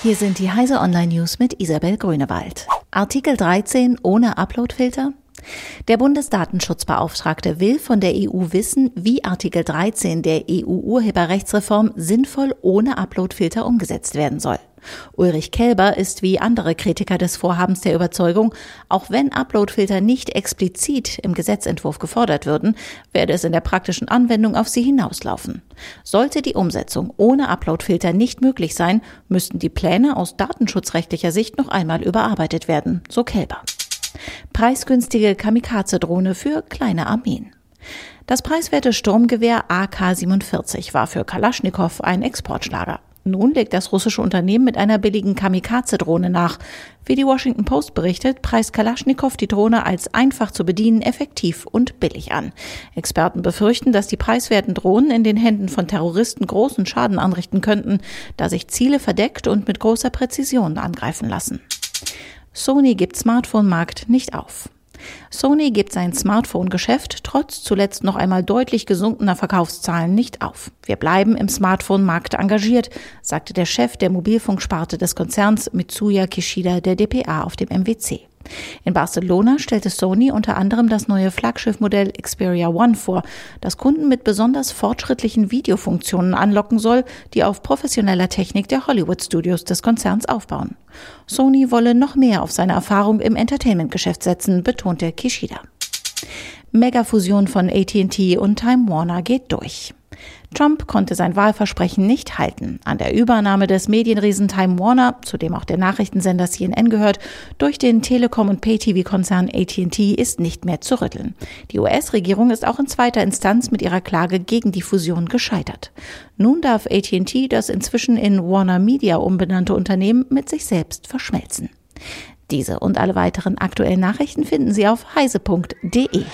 Hier sind die Heise Online News mit Isabel Grünewald. Artikel 13 ohne Uploadfilter? Der Bundesdatenschutzbeauftragte will von der EU wissen, wie Artikel 13 der EU-Urheberrechtsreform sinnvoll ohne Uploadfilter umgesetzt werden soll. Ulrich Kelber ist wie andere Kritiker des Vorhabens der Überzeugung, auch wenn Uploadfilter nicht explizit im Gesetzentwurf gefordert würden, werde es in der praktischen Anwendung auf sie hinauslaufen. Sollte die Umsetzung ohne Uploadfilter nicht möglich sein, müssten die Pläne aus datenschutzrechtlicher Sicht noch einmal überarbeitet werden, so Kelber. Preisgünstige Kamikaze-Drohne für kleine Armeen. Das preiswerte Sturmgewehr AK-47 war für Kalaschnikow ein Exportschlager. Nun legt das russische Unternehmen mit einer billigen Kamikaze-Drohne nach. Wie die Washington Post berichtet, preist Kalaschnikow die Drohne als einfach zu bedienen, effektiv und billig an. Experten befürchten, dass die preiswerten Drohnen in den Händen von Terroristen großen Schaden anrichten könnten, da sich Ziele verdeckt und mit großer Präzision angreifen lassen. Sony gibt Smartphone-Markt nicht auf. Sony gibt sein Smartphone-Geschäft trotz zuletzt noch einmal deutlich gesunkener Verkaufszahlen nicht auf. Wir bleiben im Smartphone-Markt engagiert, sagte der Chef der Mobilfunksparte des Konzerns Mitsuya Kishida der DPA auf dem MWC. In Barcelona stellte Sony unter anderem das neue Flaggschiffmodell Xperia One vor, das Kunden mit besonders fortschrittlichen Videofunktionen anlocken soll, die auf professioneller Technik der Hollywood Studios des Konzerns aufbauen. Sony wolle noch mehr auf seine Erfahrung im Entertainment-Geschäft setzen, betonte Kishida. Megafusion von AT&T und Time Warner geht durch. Trump konnte sein Wahlversprechen nicht halten. An der Übernahme des Medienriesen Time Warner, zu dem auch der Nachrichtensender CNN gehört, durch den Telekom- und Pay-TV-Konzern AT&T ist nicht mehr zu rütteln. Die US-Regierung ist auch in zweiter Instanz mit ihrer Klage gegen die Fusion gescheitert. Nun darf AT&T das inzwischen in Warner Media umbenannte Unternehmen mit sich selbst verschmelzen. Diese und alle weiteren aktuellen Nachrichten finden Sie auf heise.de.